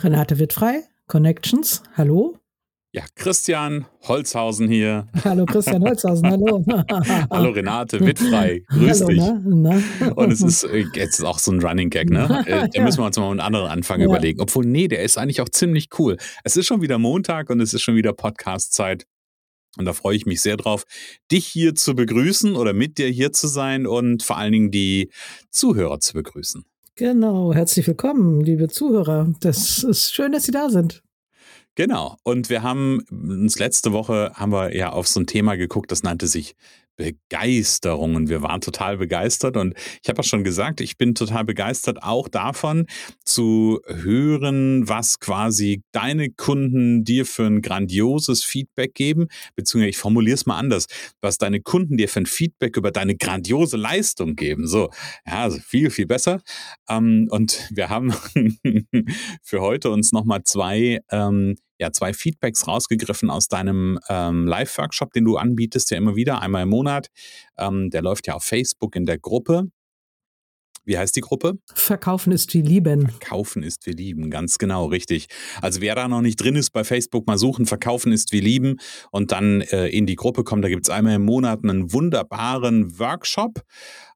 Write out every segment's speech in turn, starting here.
Renate Wittfrei, Connections, hallo. Ja, Christian Holzhausen hier. Hallo Christian Holzhausen, hallo. hallo Renate Wittfrei, grüß hallo, dich. Na, na. Und es ist äh, jetzt auch so ein Running Gag, ne? Äh, da müssen wir uns mal einen anderen Anfang ja. überlegen. Obwohl, nee, der ist eigentlich auch ziemlich cool. Es ist schon wieder Montag und es ist schon wieder Podcast-Zeit. Und da freue ich mich sehr drauf, dich hier zu begrüßen oder mit dir hier zu sein und vor allen Dingen die Zuhörer zu begrüßen. Genau, herzlich willkommen, liebe Zuhörer. Das ist schön, dass Sie da sind. Genau. Und wir haben uns letzte Woche haben wir ja auf so ein Thema geguckt, das nannte sich Begeisterung und wir waren total begeistert und ich habe auch schon gesagt, ich bin total begeistert auch davon zu hören, was quasi deine Kunden dir für ein grandioses Feedback geben, beziehungsweise ich formuliere es mal anders, was deine Kunden dir für ein Feedback über deine grandiose Leistung geben. So, ja, also viel, viel besser. Ähm, und wir haben für heute uns nochmal zwei ähm, ja zwei Feedbacks rausgegriffen aus deinem ähm, Live-Workshop, den du anbietest, ja immer wieder, einmal im Monat. Ähm, der läuft ja auf Facebook in der Gruppe. Wie heißt die Gruppe? Verkaufen ist wie lieben. Verkaufen ist wie lieben, ganz genau, richtig. Also wer da noch nicht drin ist bei Facebook, mal suchen, Verkaufen ist wie lieben und dann äh, in die Gruppe kommen. Da gibt es einmal im Monat einen wunderbaren Workshop.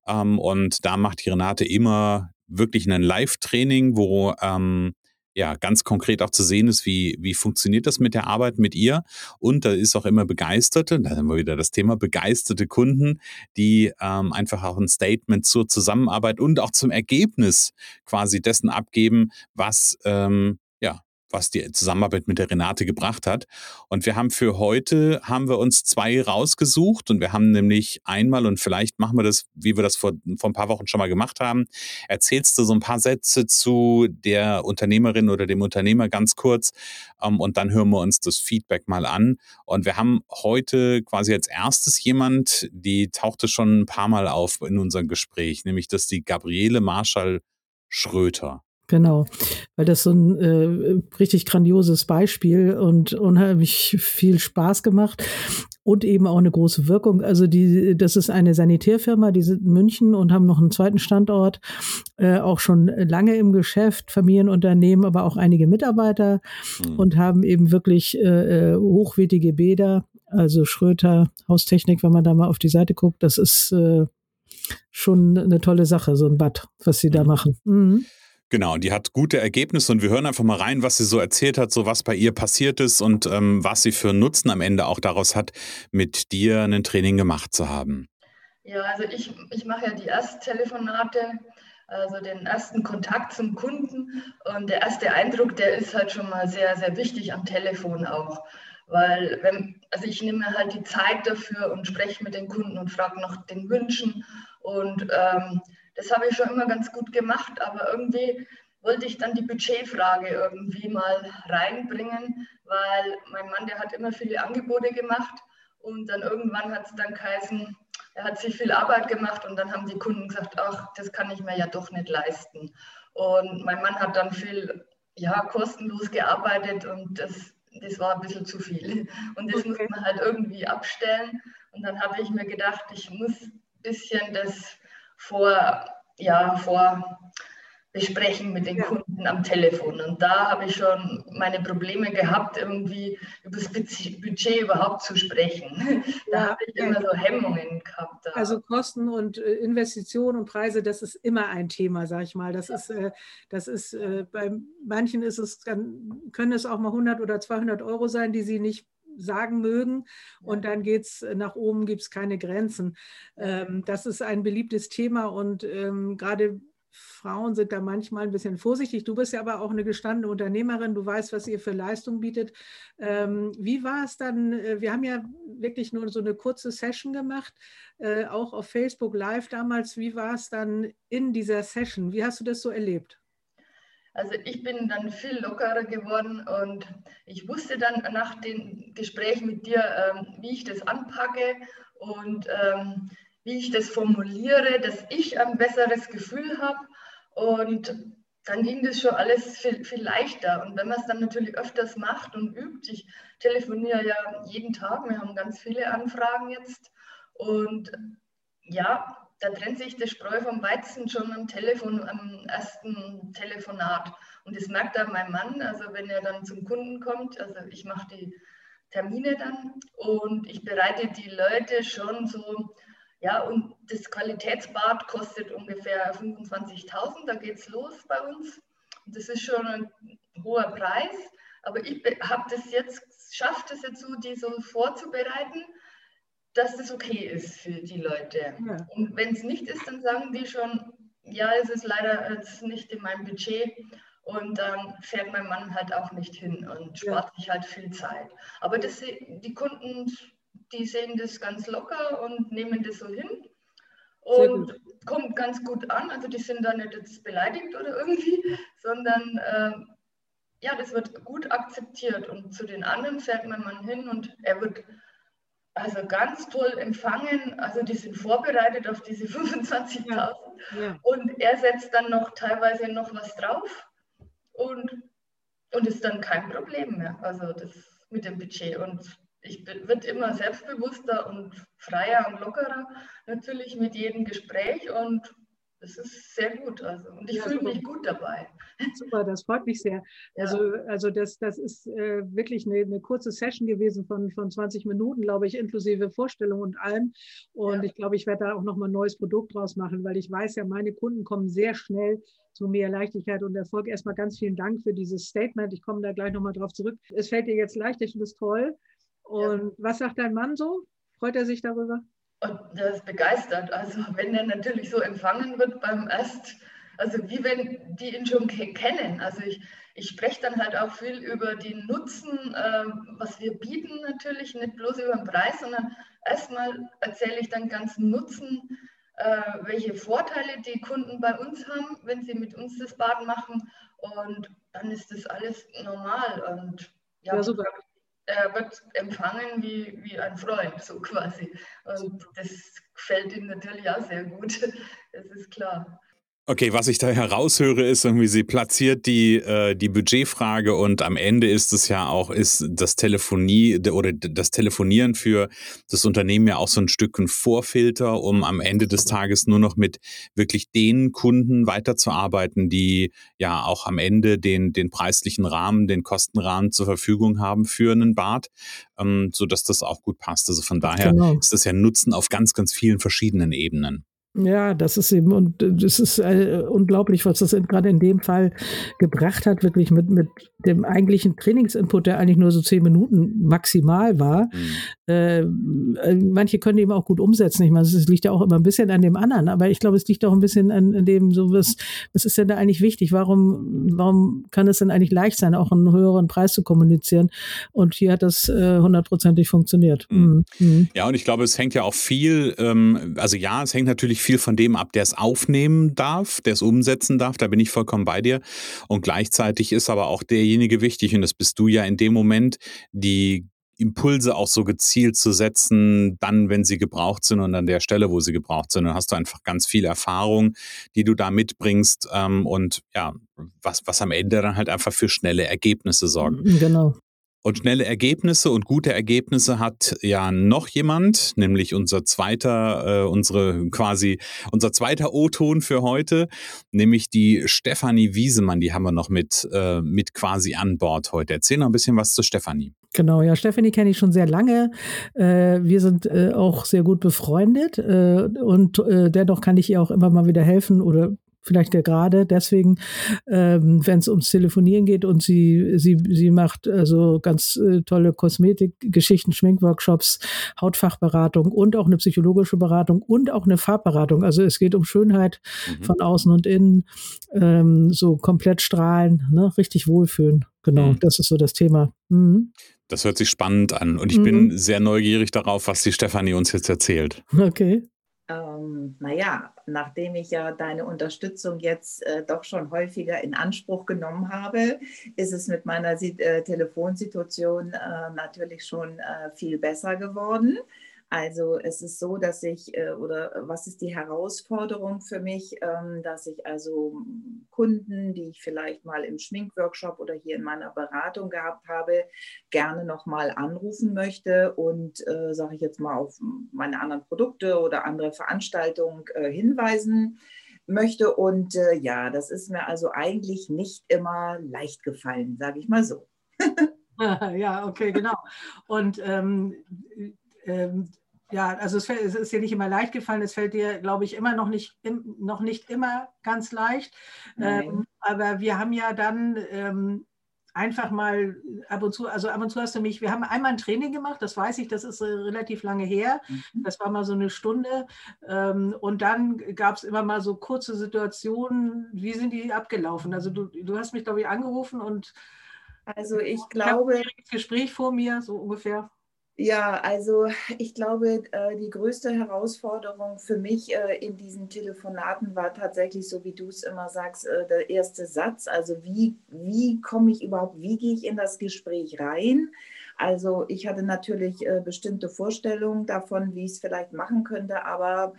Ähm, und da macht die Renate immer wirklich ein Live-Training, wo ähm, ja, ganz konkret auch zu sehen ist, wie, wie funktioniert das mit der Arbeit mit ihr. Und da ist auch immer begeisterte, da haben wir wieder das Thema, begeisterte Kunden, die ähm, einfach auch ein Statement zur Zusammenarbeit und auch zum Ergebnis quasi dessen abgeben, was ähm, was die Zusammenarbeit mit der Renate gebracht hat. Und wir haben für heute, haben wir uns zwei rausgesucht und wir haben nämlich einmal, und vielleicht machen wir das, wie wir das vor, vor ein paar Wochen schon mal gemacht haben, erzählst du so ein paar Sätze zu der Unternehmerin oder dem Unternehmer ganz kurz ähm, und dann hören wir uns das Feedback mal an. Und wir haben heute quasi als erstes jemand, die tauchte schon ein paar Mal auf in unserem Gespräch, nämlich das ist die Gabriele Marschall Schröter. Genau, weil das so ein äh, richtig grandioses Beispiel und unheimlich viel Spaß gemacht und eben auch eine große Wirkung. Also die, das ist eine Sanitärfirma, die sind in München und haben noch einen zweiten Standort, äh, auch schon lange im Geschäft, Familienunternehmen, aber auch einige Mitarbeiter mhm. und haben eben wirklich äh, äh, hochwertige Bäder, also Schröter Haustechnik, wenn man da mal auf die Seite guckt, das ist äh, schon eine tolle Sache, so ein Bad, was sie mhm. da machen. Mhm. Genau, die hat gute Ergebnisse und wir hören einfach mal rein, was sie so erzählt hat, so was bei ihr passiert ist und ähm, was sie für Nutzen am Ende auch daraus hat, mit dir ein Training gemacht zu haben. Ja, also ich, ich mache ja die Ersttelefonate, also den ersten Kontakt zum Kunden und der erste Eindruck, der ist halt schon mal sehr, sehr wichtig am Telefon auch. Weil, wenn, also ich nehme halt die Zeit dafür und spreche mit den Kunden und frage nach den Wünschen und ähm, das habe ich schon immer ganz gut gemacht, aber irgendwie wollte ich dann die Budgetfrage irgendwie mal reinbringen, weil mein Mann, der hat immer viele Angebote gemacht und dann irgendwann hat es dann geheißen, er hat sich viel Arbeit gemacht und dann haben die Kunden gesagt, ach, das kann ich mir ja doch nicht leisten. Und mein Mann hat dann viel, ja, kostenlos gearbeitet und das, das war ein bisschen zu viel. Und das okay. muss man halt irgendwie abstellen. Und dann habe ich mir gedacht, ich muss ein bisschen das vor, ja, vor besprechen mit den ja. Kunden am Telefon. Und da habe ich schon meine Probleme gehabt, irgendwie über das Budget überhaupt zu sprechen. Da ja, habe ich immer so Hemmungen gehabt. Da. Also Kosten und äh, Investitionen und Preise, das ist immer ein Thema, sage ich mal. Das ist, äh, das ist äh, bei manchen ist es, können es auch mal 100 oder 200 Euro sein, die sie nicht sagen mögen. Und dann geht es nach oben, gibt es keine Grenzen. Ähm, das ist ein beliebtes Thema und ähm, gerade Frauen sind da manchmal ein bisschen vorsichtig. Du bist ja aber auch eine gestandene Unternehmerin, du weißt, was ihr für Leistung bietet. Ähm, wie war es dann? Äh, wir haben ja wirklich nur so eine kurze Session gemacht, äh, auch auf Facebook Live damals. Wie war es dann in dieser Session? Wie hast du das so erlebt? Also ich bin dann viel lockerer geworden und ich wusste dann nach dem Gespräch mit dir, ähm, wie ich das anpacke und ähm, wie ich das formuliere, dass ich ein besseres Gefühl habe. Und dann ging das schon alles viel, viel leichter. Und wenn man es dann natürlich öfters macht und übt, ich telefoniere ja jeden Tag, wir haben ganz viele Anfragen jetzt. Und ja, da trennt sich der Spreu vom Weizen schon am Telefon, am ersten Telefonat. Und das merkt auch mein Mann, also wenn er dann zum Kunden kommt, also ich mache die Termine dann und ich bereite die Leute schon so ja, und das Qualitätsbad kostet ungefähr 25.000, da geht es los bei uns. Und das ist schon ein hoher Preis, aber ich habe das jetzt, schafft es jetzt die so vorzubereiten, dass das okay ist für die Leute. Ja. Und wenn es nicht ist, dann sagen die schon, ja, es ist leider jetzt nicht in meinem Budget. Und dann fährt mein Mann halt auch nicht hin und spart ja. sich halt viel Zeit. Aber das, die Kunden die sehen das ganz locker und nehmen das so hin. Und kommt ganz gut an. Also die sind da nicht jetzt beleidigt oder irgendwie, sondern äh, ja, das wird gut akzeptiert. Und zu den anderen fährt mein Mann hin und er wird also ganz toll empfangen. Also die sind vorbereitet auf diese 25.000. Ja. Ja. Und er setzt dann noch teilweise noch was drauf und, und ist dann kein Problem mehr. Also das mit dem Budget. Und ich wird immer selbstbewusster und freier und lockerer, natürlich mit jedem Gespräch und das ist sehr gut. Also, und ich ja, fühle mich gut dabei. Super, das freut mich sehr. Ja. Also, also das, das ist äh, wirklich eine, eine, kurze Session gewesen von, von 20 Minuten, glaube ich, inklusive Vorstellung und allem. Und ja. ich glaube, ich werde da auch nochmal ein neues Produkt draus machen, weil ich weiß ja, meine Kunden kommen sehr schnell zu mehr Leichtigkeit und Erfolg. Erstmal ganz vielen Dank für dieses Statement. Ich komme da gleich nochmal drauf zurück. Es fällt dir jetzt leicht, ich finde es toll. Und was sagt dein Mann so? Freut er sich darüber? Und der ist begeistert. Also wenn er natürlich so empfangen wird beim Erst, also wie wenn die ihn schon kennen. Also ich, ich spreche dann halt auch viel über die Nutzen, äh, was wir bieten natürlich, nicht bloß über den Preis, sondern erstmal erzähle ich dann ganz Nutzen, äh, welche Vorteile die Kunden bei uns haben, wenn sie mit uns das Baden machen. Und dann ist das alles normal. Und ja, ja super er wird empfangen wie, wie ein Freund, so quasi. Und das gefällt ihm natürlich auch sehr gut, das ist klar. Okay, was ich da heraushöre, ist irgendwie, sie platziert die, äh, die Budgetfrage und am Ende ist es ja auch, ist das Telefonie oder das Telefonieren für das Unternehmen ja auch so ein Stück ein Vorfilter, um am Ende des Tages nur noch mit wirklich den Kunden weiterzuarbeiten, die ja auch am Ende den, den preislichen Rahmen, den Kostenrahmen zur Verfügung haben für einen Bad, ähm, sodass das auch gut passt. Also von daher genau. ist das ja Nutzen auf ganz, ganz vielen verschiedenen Ebenen. Ja, das ist eben, und das ist äh, unglaublich, was das gerade in dem Fall gebracht hat, wirklich mit, mit dem eigentlichen Trainingsinput, der eigentlich nur so zehn Minuten maximal war. Mhm. Äh, äh manche können eben auch gut umsetzen. Ich meine, es liegt ja auch immer ein bisschen an dem anderen, aber ich glaube, es liegt auch ein bisschen an, an dem, so was, was ist denn da eigentlich wichtig? Warum, warum kann es denn eigentlich leicht sein, auch einen höheren Preis zu kommunizieren? Und hier hat das äh, hundertprozentig funktioniert. Mhm. Mhm. Ja, und ich glaube, es hängt ja auch viel, ähm, also ja, es hängt natürlich viel von dem ab, der es aufnehmen darf, der es umsetzen darf. Da bin ich vollkommen bei dir. Und gleichzeitig ist aber auch derjenige wichtig, und das bist du ja in dem Moment, die Impulse auch so gezielt zu setzen, dann, wenn sie gebraucht sind und an der Stelle, wo sie gebraucht sind. Dann hast du einfach ganz viel Erfahrung, die du da mitbringst ähm, und ja, was, was am Ende dann halt einfach für schnelle Ergebnisse sorgt. Genau. Und schnelle Ergebnisse und gute Ergebnisse hat ja noch jemand, nämlich unser zweiter, äh, unsere quasi unser zweiter O-Ton für heute, nämlich die Stefanie Wiesemann. Die haben wir noch mit, äh, mit quasi an Bord heute. Erzähl noch ein bisschen was zu Stefanie. Genau, ja, Stefanie kenne ich schon sehr lange. Äh, wir sind äh, auch sehr gut befreundet äh, und äh, dennoch kann ich ihr auch immer mal wieder helfen oder vielleicht ja gerade deswegen, ähm, wenn es ums Telefonieren geht und sie, sie, sie macht also ganz äh, tolle Kosmetikgeschichten, Schminkworkshops, Hautfachberatung und auch eine psychologische Beratung und auch eine Farbberatung. Also es geht um Schönheit mhm. von außen und innen, ähm, so komplett strahlen, ne? richtig wohlfühlen. Genau, mhm. das ist so das Thema. Mhm. Das hört sich spannend an und ich mhm. bin sehr neugierig darauf, was die Stefanie uns jetzt erzählt. Okay. Ähm, naja, nachdem ich ja deine Unterstützung jetzt äh, doch schon häufiger in Anspruch genommen habe, ist es mit meiner äh, Telefonsituation äh, natürlich schon äh, viel besser geworden. Also es ist so, dass ich, äh, oder was ist die Herausforderung für mich, ähm, dass ich also Kunden, die ich vielleicht mal im Schminkworkshop oder hier in meiner Beratung gehabt habe, gerne nochmal anrufen möchte und, äh, sage ich jetzt mal, auf meine anderen Produkte oder andere Veranstaltungen äh, hinweisen möchte. Und ja, das ist mir also eigentlich nicht immer leicht gefallen, sage ich mal so. ja, okay, genau. Und ähm, ähm, ja, also es, es, ist dir nicht immer leicht gefallen, es fällt dir, glaube ich, immer noch nicht, im, noch nicht immer ganz leicht. Ähm, aber wir haben ja dann ähm, einfach mal ab und zu, also ab und zu hast du mich, wir haben einmal ein Training gemacht, das weiß ich, das ist äh, relativ lange her. Mhm. Das war mal so eine Stunde. Ähm, und dann gab es immer mal so kurze Situationen, wie sind die abgelaufen? Also du, du hast mich, glaube ich, angerufen und also ich glaube. Ich ein Gespräch vor mir, so ungefähr. Ja, also ich glaube, äh, die größte Herausforderung für mich äh, in diesen Telefonaten war tatsächlich, so wie du es immer sagst, äh, der erste Satz. Also wie, wie komme ich überhaupt, wie gehe ich in das Gespräch rein? Also ich hatte natürlich bestimmte Vorstellungen davon, wie ich es vielleicht machen könnte, aber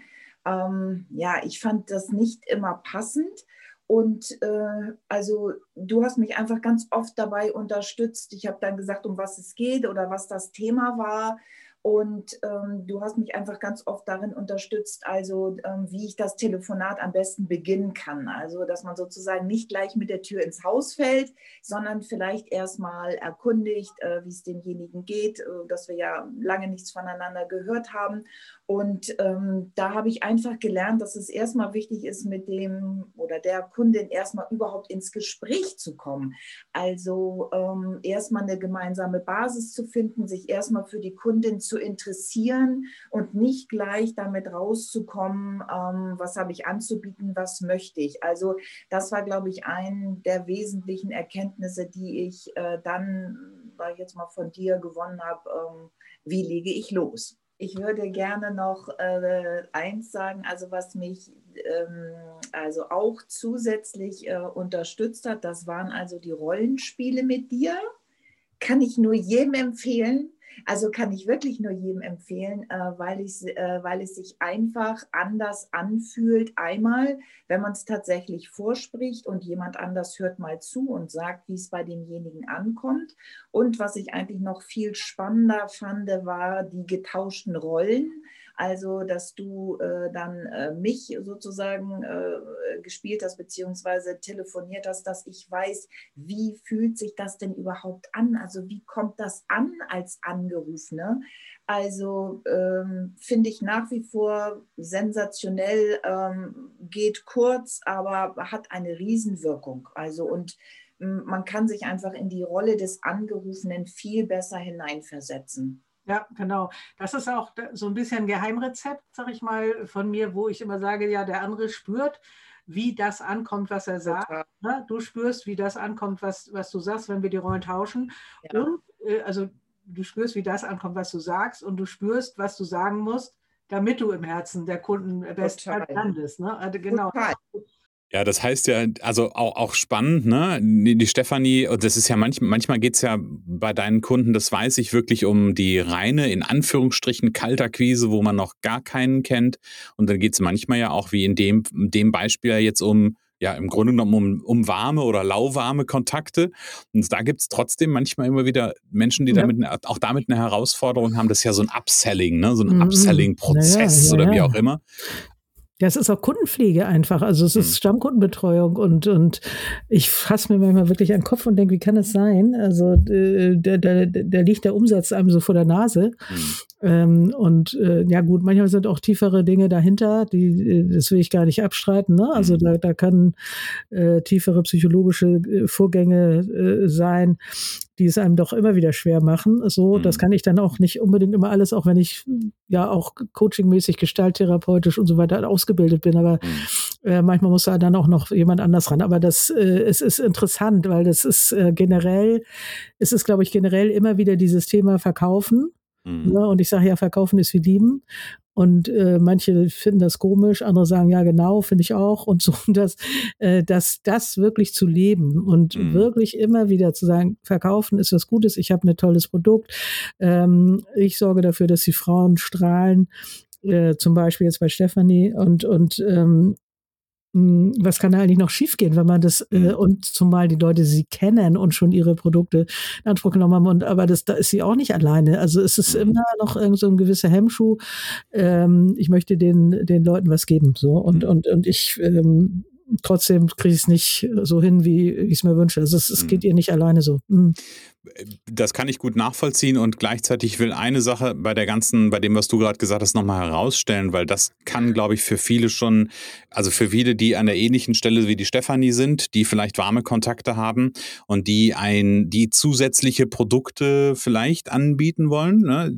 ähm, ja, ich fand das nicht immer passend. Und äh, also du hast mich einfach ganz oft dabei unterstützt. Ich habe dann gesagt, um was es geht oder was das Thema war. Und ähm, du hast mich einfach ganz oft darin unterstützt, also ähm, wie ich das Telefonat am besten beginnen kann. Also, dass man sozusagen nicht gleich mit der Tür ins Haus fällt, sondern vielleicht erstmal erkundigt, äh, wie es demjenigen geht, äh, dass wir ja lange nichts voneinander gehört haben. Und ähm, da habe ich einfach gelernt, dass es erstmal wichtig ist, mit dem oder der Kundin erstmal überhaupt ins Gespräch zu kommen. Also ähm, erstmal eine gemeinsame Basis zu finden, sich erstmal für die Kundin zu interessieren und nicht gleich damit rauszukommen, ähm, was habe ich anzubieten, was möchte ich. Also das war, glaube ich, eine der wesentlichen Erkenntnisse, die ich äh, dann, weil ich jetzt mal von dir gewonnen habe, ähm, wie lege ich los? Ich würde gerne noch äh, eins sagen, also was mich ähm, also auch zusätzlich äh, unterstützt hat, das waren also die Rollenspiele mit dir. Kann ich nur jedem empfehlen. Also kann ich wirklich nur jedem empfehlen, äh, weil, ich, äh, weil es sich einfach anders anfühlt. Einmal, wenn man es tatsächlich vorspricht und jemand anders hört mal zu und sagt, wie es bei demjenigen ankommt. Und was ich eigentlich noch viel spannender fand, war die getauschten Rollen. Also, dass du äh, dann äh, mich sozusagen äh, gespielt hast, beziehungsweise telefoniert hast, dass ich weiß, wie fühlt sich das denn überhaupt an? Also, wie kommt das an als Angerufene? Also, ähm, finde ich nach wie vor sensationell, ähm, geht kurz, aber hat eine Riesenwirkung. Also, und man kann sich einfach in die Rolle des Angerufenen viel besser hineinversetzen. Ja, genau. Das ist auch so ein bisschen ein Geheimrezept, sag ich mal, von mir, wo ich immer sage, ja, der andere spürt, wie das ankommt, was er sagt. Ne? Du spürst, wie das ankommt, was, was du sagst, wenn wir die Rollen tauschen. Ja. Und äh, also du spürst, wie das ankommt, was du sagst, und du spürst, was du sagen musst, damit du im Herzen der Kunden bestenfalls landest. Ne? Also genau. Total. Ja, das heißt ja, also auch, auch spannend, ne? Die Stefanie, das ist ja manchmal, manchmal geht's ja bei deinen Kunden, das weiß ich wirklich, um die reine, in Anführungsstrichen, Kalterquise, wo man noch gar keinen kennt. Und dann geht's manchmal ja auch, wie in dem, dem Beispiel ja jetzt um, ja, im Grunde genommen um, um warme oder lauwarme Kontakte. Und da gibt's trotzdem manchmal immer wieder Menschen, die ja. damit auch damit eine Herausforderung haben. Das ist ja so ein Upselling, ne? so ein mhm. Upselling-Prozess ja, ja, oder wie auch immer. Ja, es ist auch Kundenpflege einfach. Also es ist mhm. Stammkundenbetreuung und, und ich fasse mir manchmal wirklich an den Kopf und denke, wie kann es sein? Also da, da, da liegt der Umsatz einem so vor der Nase. Mhm. Ähm, und äh, ja gut, manchmal sind auch tiefere Dinge dahinter, die, äh, das will ich gar nicht abstreiten. Ne? Also mhm. da, da können äh, tiefere psychologische äh, Vorgänge äh, sein, die es einem doch immer wieder schwer machen. So, mhm. das kann ich dann auch nicht unbedingt immer alles, auch wenn ich ja auch coachingmäßig, gestalttherapeutisch und so weiter ausgebildet bin, aber mhm. äh, manchmal muss da dann auch noch jemand anders ran. Aber das äh, es ist interessant, weil das ist äh, generell, es ist, glaube ich, generell immer wieder dieses Thema Verkaufen. Mhm. Ne? Und ich sage ja, verkaufen ist wie lieben. Und äh, manche finden das komisch, andere sagen, ja, genau, finde ich auch. Und so, dass, äh, dass das wirklich zu leben und mhm. wirklich immer wieder zu sagen, verkaufen ist was Gutes, ich habe ein tolles Produkt, ähm, ich sorge dafür, dass die Frauen strahlen, äh, zum Beispiel jetzt bei Stefanie und, und ähm, hm, was kann da eigentlich noch schiefgehen, wenn man das äh, mhm. und zumal die Leute sie kennen und schon ihre Produkte in Anspruch genommen haben und aber das da ist sie auch nicht alleine. Also es ist mhm. immer noch irgend so ein gewisser Hemmschuh. Ähm, ich möchte den den Leuten was geben so und mhm. und und ich ähm, trotzdem kriege ich es nicht so hin, wie ich es mir wünsche. Also es, es geht ihr nicht alleine so. Mhm das kann ich gut nachvollziehen und gleichzeitig will eine Sache bei der ganzen, bei dem, was du gerade gesagt hast, nochmal herausstellen, weil das kann, glaube ich, für viele schon, also für viele, die an der ähnlichen Stelle wie die Stefanie sind, die vielleicht warme Kontakte haben und die ein, die zusätzliche Produkte vielleicht anbieten wollen. Ne?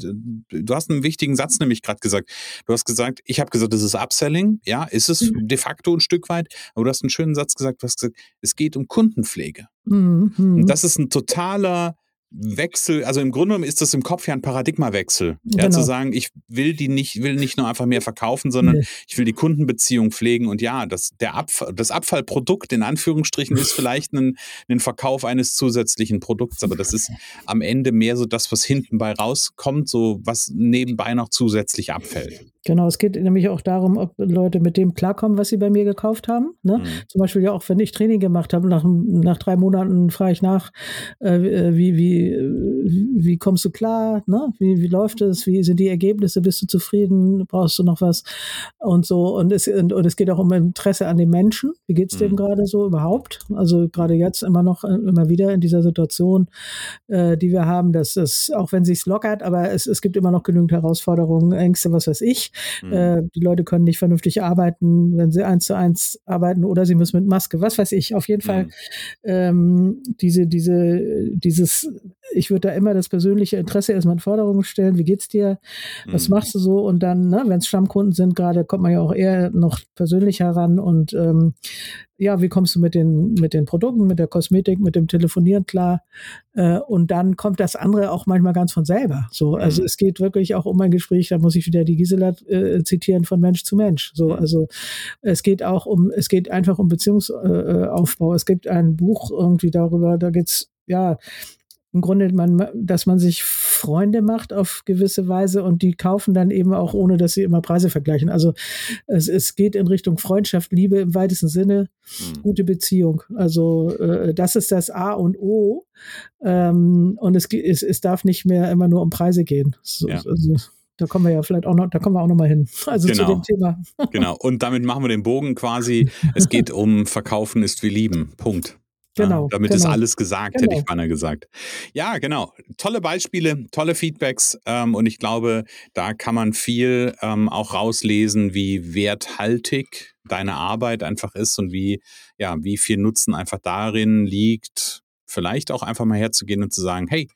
Du hast einen wichtigen Satz nämlich gerade gesagt. Du hast gesagt, ich habe gesagt, das ist Upselling. Ja, ist es mhm. de facto ein Stück weit, aber du hast einen schönen Satz gesagt, du hast gesagt, es geht um Kundenpflege. Mhm. Und das ist ein totaler Wechsel, also im Grunde genommen ist das im Kopf ja ein Paradigmawechsel. Ja, genau. zu sagen, ich will die nicht, will nicht nur einfach mehr verkaufen, sondern nee. ich will die Kundenbeziehung pflegen und ja, das, der Abfall, das Abfallprodukt in Anführungsstrichen ist vielleicht ein, ein Verkauf eines zusätzlichen Produkts, aber das ist am Ende mehr so das, was hinten bei rauskommt, so was nebenbei noch zusätzlich abfällt. Genau, es geht nämlich auch darum, ob Leute mit dem klarkommen, was sie bei mir gekauft haben. Ne? Mhm. Zum Beispiel ja auch, wenn ich Training gemacht habe, nach, nach drei Monaten frage ich nach, äh, wie, wie, wie kommst du klar, ne? wie, wie läuft es, wie sind die Ergebnisse, bist du zufrieden, brauchst du noch was und so. Und es, und, und es geht auch um Interesse an den Menschen, wie geht's dem mhm. gerade so überhaupt? Also gerade jetzt immer noch, äh, immer wieder in dieser Situation, äh, die wir haben, dass es, auch wenn sich's lockert, aber es, es gibt immer noch genügend Herausforderungen, Ängste, was weiß ich. Mhm. Äh, die Leute können nicht vernünftig arbeiten, wenn sie eins zu eins arbeiten oder sie müssen mit Maske, was weiß ich. Auf jeden mhm. Fall ähm, diese, diese, dieses, ich würde da immer das persönliche Interesse erstmal in Forderungen stellen. Wie geht's dir? Was mhm. machst du so? Und dann, ne, wenn es Stammkunden sind, gerade kommt man ja auch eher noch persönlich heran und ähm, ja, wie kommst du mit den, mit den Produkten, mit der Kosmetik, mit dem Telefonieren klar? Äh, und dann kommt das andere auch manchmal ganz von selber. So, also mhm. es geht wirklich auch um ein Gespräch, da muss ich wieder die Gisela äh, zitieren von Mensch zu Mensch. So, mhm. also es geht auch um, es geht einfach um Beziehungsaufbau. Äh, es gibt ein Buch irgendwie darüber, da geht's ja, im Grunde, man, dass man sich Freunde macht auf gewisse Weise und die kaufen dann eben auch, ohne dass sie immer Preise vergleichen. Also es, es geht in Richtung Freundschaft, Liebe im weitesten Sinne, mhm. gute Beziehung. Also äh, das ist das A und O. Ähm, und es, es, es darf nicht mehr immer nur um Preise gehen. So, ja. also, da kommen wir ja vielleicht auch noch, da kommen wir auch noch mal hin. Also genau. zu dem Thema. genau. Und damit machen wir den Bogen quasi. Es geht um Verkaufen ist wie Lieben. Punkt. Genau. Ja, damit genau. ist alles gesagt, genau. hätte ich beinahe gesagt. Ja, genau. Tolle Beispiele, tolle Feedbacks ähm, und ich glaube, da kann man viel ähm, auch rauslesen, wie werthaltig deine Arbeit einfach ist und wie, ja, wie viel Nutzen einfach darin liegt, vielleicht auch einfach mal herzugehen und zu sagen, hey,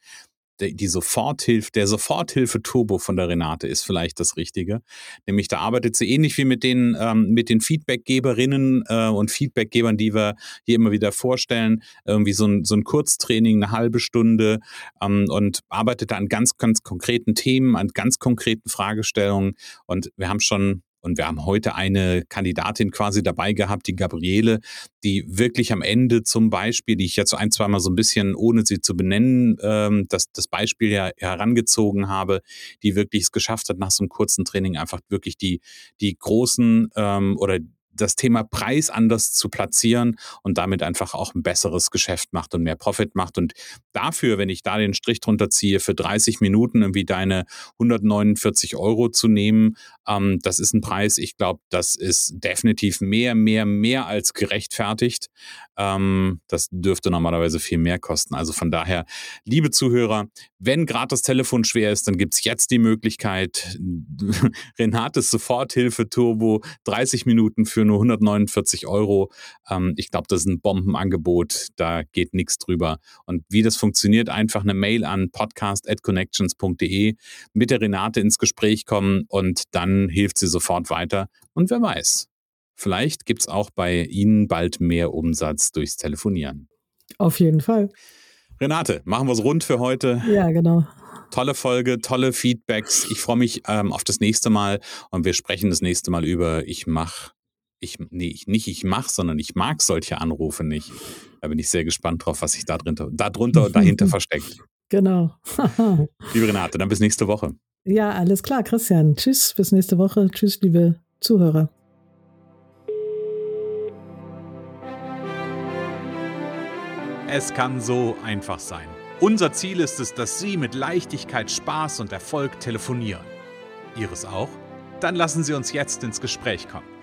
die Soforthilfe, der Soforthilfe-Turbo von der Renate ist vielleicht das Richtige. Nämlich da arbeitet sie ähnlich wie mit den, ähm, mit den Feedbackgeberinnen äh, und Feedbackgebern, die wir hier immer wieder vorstellen. Irgendwie so ein, so ein Kurztraining, eine halbe Stunde ähm, und arbeitet da an ganz, ganz konkreten Themen, an ganz konkreten Fragestellungen. Und wir haben schon und wir haben heute eine Kandidatin quasi dabei gehabt, die Gabriele, die wirklich am Ende zum Beispiel, die ich jetzt ein, zweimal so ein bisschen, ohne sie zu benennen, ähm, das, das Beispiel ja herangezogen habe, die wirklich es geschafft hat, nach so einem kurzen Training einfach wirklich die, die großen ähm, oder das Thema Preis anders zu platzieren und damit einfach auch ein besseres Geschäft macht und mehr Profit macht. Und dafür, wenn ich da den Strich drunter ziehe, für 30 Minuten irgendwie deine 149 Euro zu nehmen, ähm, das ist ein Preis, ich glaube, das ist definitiv mehr, mehr, mehr als gerechtfertigt. Ähm, das dürfte normalerweise viel mehr kosten. Also von daher, liebe Zuhörer, wenn gerade das Telefon schwer ist, dann gibt es jetzt die Möglichkeit, Renates Soforthilfe Turbo, 30 Minuten für nur 149 Euro. Ähm, ich glaube, das ist ein Bombenangebot, da geht nichts drüber. Und wie das funktioniert, einfach eine Mail an podcast.connections.de mit der Renate ins Gespräch kommen und dann hilft sie sofort weiter. Und wer weiß, vielleicht gibt es auch bei Ihnen bald mehr Umsatz durchs Telefonieren. Auf jeden Fall. Renate, machen wir es rund für heute. Ja, genau. Tolle Folge, tolle Feedbacks. Ich freue mich ähm, auf das nächste Mal und wir sprechen das nächste Mal über ich mach, ich, nee, nicht ich mach, sondern ich mag solche Anrufe nicht. Da bin ich sehr gespannt drauf, was sich da drunter, da drunter und dahinter versteckt. Genau. liebe Renate, dann bis nächste Woche. Ja, alles klar, Christian. Tschüss, bis nächste Woche. Tschüss, liebe Zuhörer. Es kann so einfach sein. Unser Ziel ist es, dass Sie mit Leichtigkeit, Spaß und Erfolg telefonieren. Ihres auch? Dann lassen Sie uns jetzt ins Gespräch kommen.